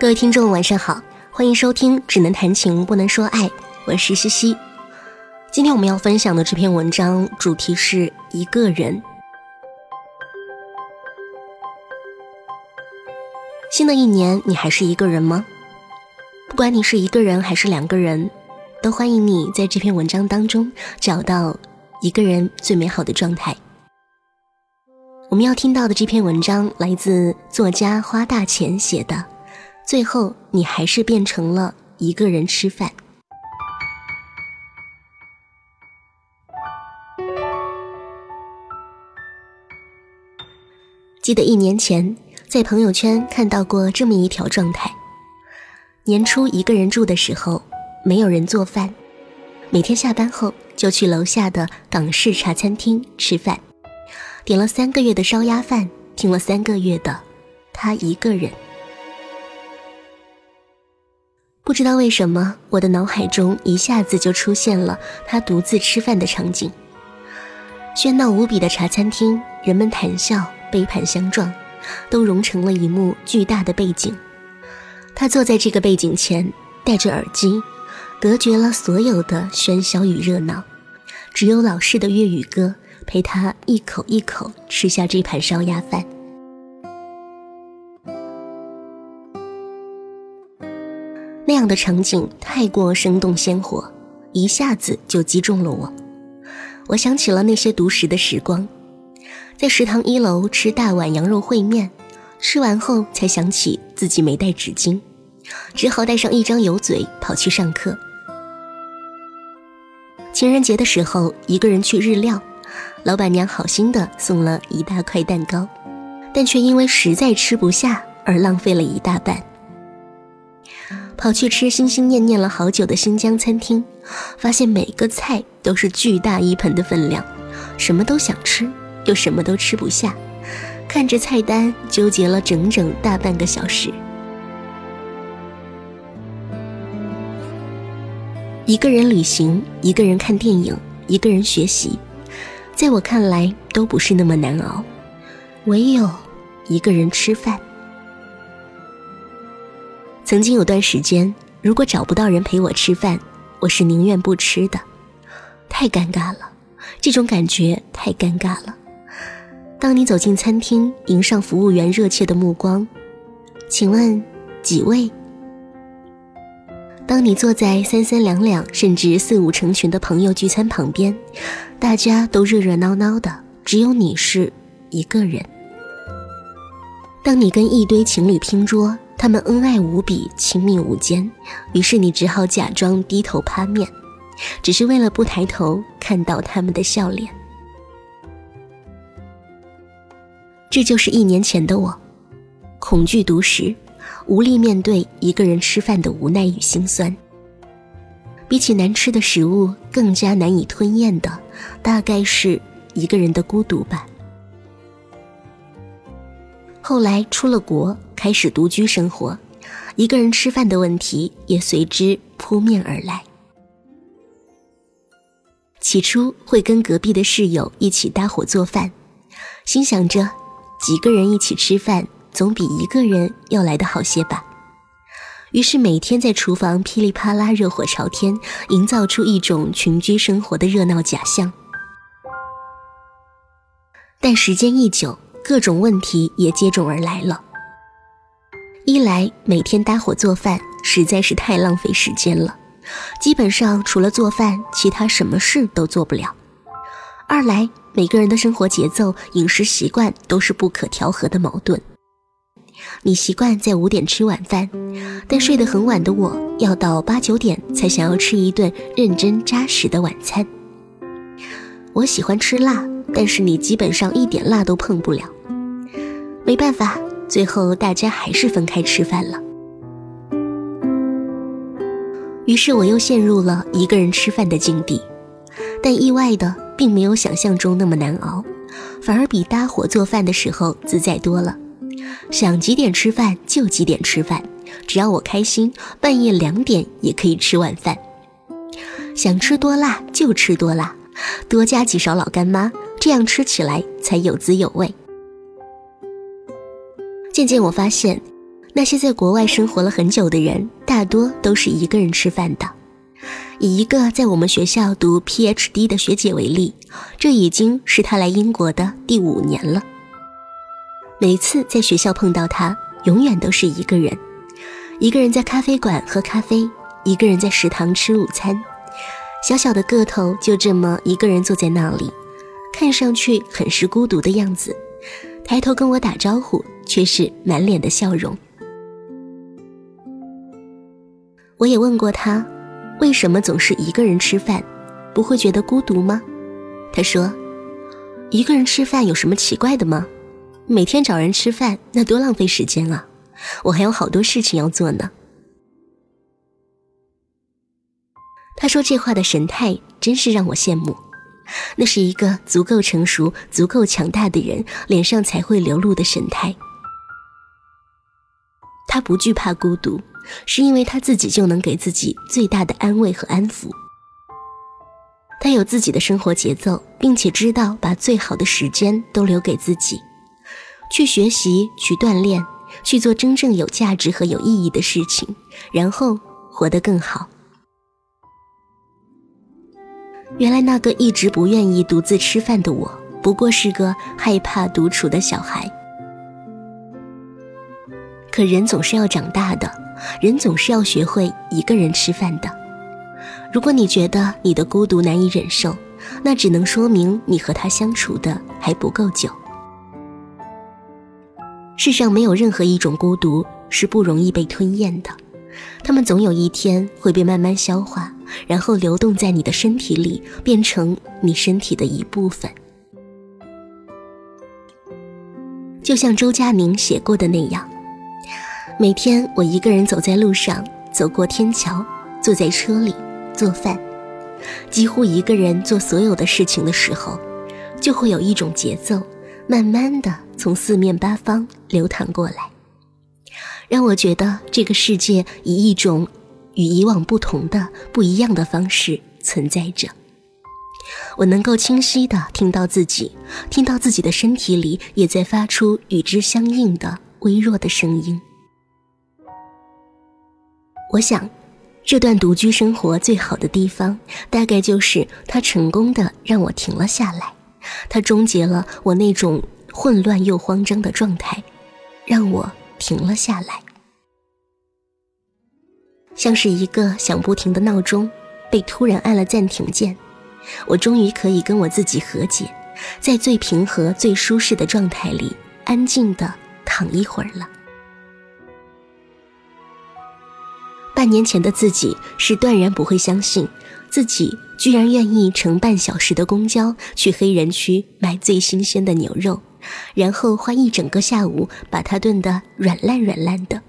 各位听众，晚上好，欢迎收听《只能谈情不能说爱》，我是西西。今天我们要分享的这篇文章主题是一个人。新的一年，你还是一个人吗？不管你是一个人还是两个人，都欢迎你在这篇文章当中找到一个人最美好的状态。我们要听到的这篇文章来自作家花大钱写的。最后，你还是变成了一个人吃饭。记得一年前在朋友圈看到过这么一条状态：年初一个人住的时候，没有人做饭，每天下班后就去楼下的港式茶餐厅吃饭，点了三个月的烧鸭饭，听了三个月的他一个人。不知道为什么，我的脑海中一下子就出现了他独自吃饭的场景。喧闹无比的茶餐厅，人们谈笑，杯盘相撞，都融成了一幕巨大的背景。他坐在这个背景前，戴着耳机，隔绝了所有的喧嚣与热闹，只有老式的粤语歌陪他一口一口吃下这盘烧鸭饭。这样的场景太过生动鲜活，一下子就击中了我。我想起了那些独食的时光，在食堂一楼吃大碗羊肉烩面，吃完后才想起自己没带纸巾，只好带上一张油嘴跑去上课。情人节的时候，一个人去日料，老板娘好心的送了一大块蛋糕，但却因为实在吃不下而浪费了一大半。跑去吃心心念念了好久的新疆餐厅，发现每个菜都是巨大一盆的分量，什么都想吃，又什么都吃不下，看着菜单纠结了整整大半个小时。一个人旅行，一个人看电影，一个人学习，在我看来都不是那么难熬，唯有一个人吃饭。曾经有段时间，如果找不到人陪我吃饭，我是宁愿不吃的，太尴尬了，这种感觉太尴尬了。当你走进餐厅，迎上服务员热切的目光，请问几位？当你坐在三三两两甚至四五成群的朋友聚餐旁边，大家都热热闹闹的，只有你是一个人。当你跟一堆情侣拼桌。他们恩爱无比，亲密无间，于是你只好假装低头趴面，只是为了不抬头看到他们的笑脸。这就是一年前的我，恐惧独食，无力面对一个人吃饭的无奈与心酸。比起难吃的食物，更加难以吞咽的，大概是一个人的孤独吧。后来出了国。开始独居生活，一个人吃饭的问题也随之扑面而来。起初会跟隔壁的室友一起搭伙做饭，心想着几个人一起吃饭总比一个人要来的好些吧。于是每天在厨房噼里啪啦热火朝天，营造出一种群居生活的热闹假象。但时间一久，各种问题也接踵而来了。一来每天搭伙做饭实在是太浪费时间了，基本上除了做饭，其他什么事都做不了；二来每个人的生活节奏、饮食习惯都是不可调和的矛盾。你习惯在五点吃晚饭，但睡得很晚的我要到八九点才想要吃一顿认真扎实的晚餐。我喜欢吃辣，但是你基本上一点辣都碰不了。没办法。最后，大家还是分开吃饭了。于是，我又陷入了一个人吃饭的境地。但意外的，并没有想象中那么难熬，反而比搭伙做饭的时候自在多了。想几点吃饭就几点吃饭，只要我开心，半夜两点也可以吃晚饭。想吃多辣就吃多辣，多加几勺老干妈，这样吃起来才有滋有味。渐渐我发现，那些在国外生活了很久的人，大多都是一个人吃饭的。以一个在我们学校读 PhD 的学姐为例，这已经是她来英国的第五年了。每次在学校碰到她，永远都是一个人，一个人在咖啡馆喝咖啡，一个人在食堂吃午餐，小小的个头就这么一个人坐在那里，看上去很是孤独的样子。抬头跟我打招呼，却是满脸的笑容。我也问过他，为什么总是一个人吃饭，不会觉得孤独吗？他说，一个人吃饭有什么奇怪的吗？每天找人吃饭，那多浪费时间啊！我还有好多事情要做呢。他说这话的神态，真是让我羡慕。那是一个足够成熟、足够强大的人脸上才会流露的神态。他不惧怕孤独，是因为他自己就能给自己最大的安慰和安抚。他有自己的生活节奏，并且知道把最好的时间都留给自己，去学习、去锻炼、去做真正有价值和有意义的事情，然后活得更好。原来那个一直不愿意独自吃饭的我，不过是个害怕独处的小孩。可人总是要长大的，人总是要学会一个人吃饭的。如果你觉得你的孤独难以忍受，那只能说明你和他相处的还不够久。世上没有任何一种孤独是不容易被吞咽的，他们总有一天会被慢慢消化。然后流动在你的身体里，变成你身体的一部分。就像周佳宁写过的那样，每天我一个人走在路上，走过天桥，坐在车里做饭，几乎一个人做所有的事情的时候，就会有一种节奏，慢慢的从四面八方流淌过来，让我觉得这个世界以一种。与以往不同的、不一样的方式存在着。我能够清晰的听到自己，听到自己的身体里也在发出与之相应的微弱的声音。我想，这段独居生活最好的地方，大概就是它成功的让我停了下来，它终结了我那种混乱又慌张的状态，让我停了下来。像是一个响不停的闹钟，被突然按了暂停键，我终于可以跟我自己和解，在最平和、最舒适的状态里，安静的躺一会儿了。半年前的自己是断然不会相信，自己居然愿意乘半小时的公交去黑人区买最新鲜的牛肉，然后花一整个下午把它炖得软烂软烂的。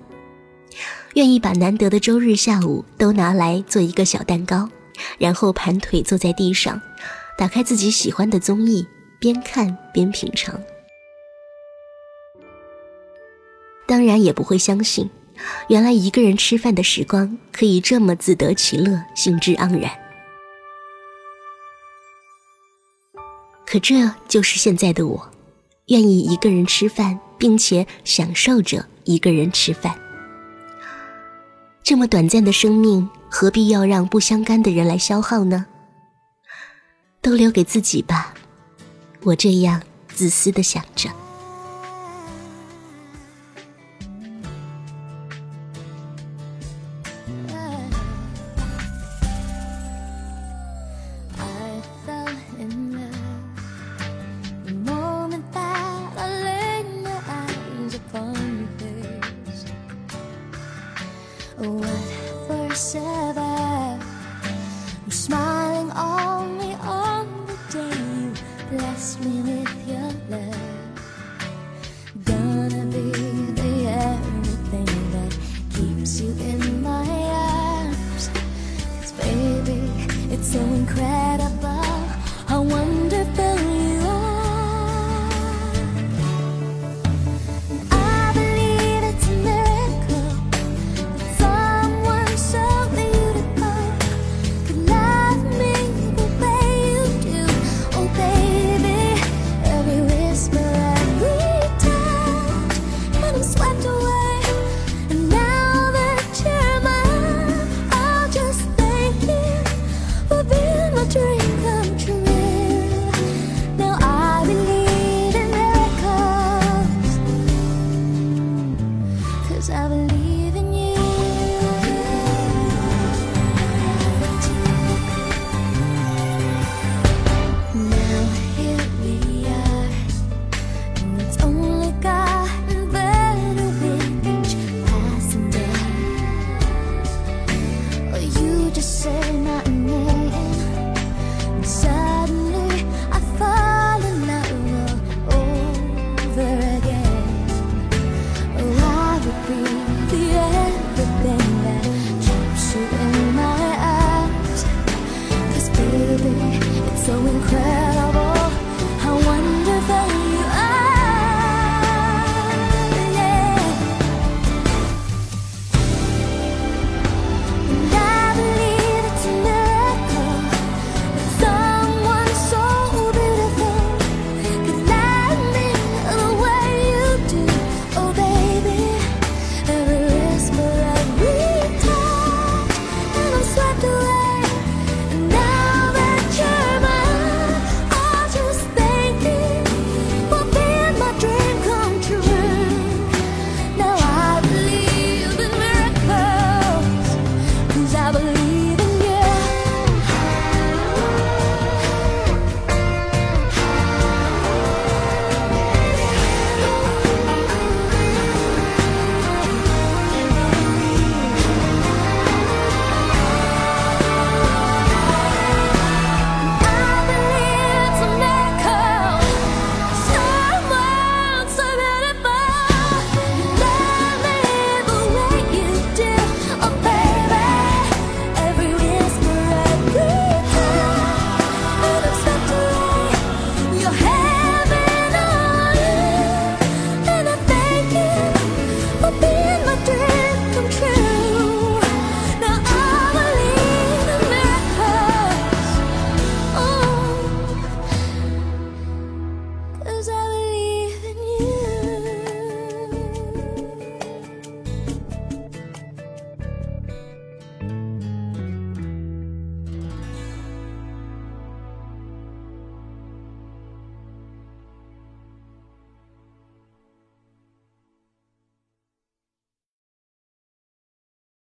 愿意把难得的周日下午都拿来做一个小蛋糕，然后盘腿坐在地上，打开自己喜欢的综艺，边看边品尝。当然也不会相信，原来一个人吃饭的时光可以这么自得其乐、兴致盎然。可这就是现在的我，愿意一个人吃饭，并且享受着一个人吃饭。这么短暂的生命，何必要让不相干的人来消耗呢？都留给自己吧，我这样自私的想着。said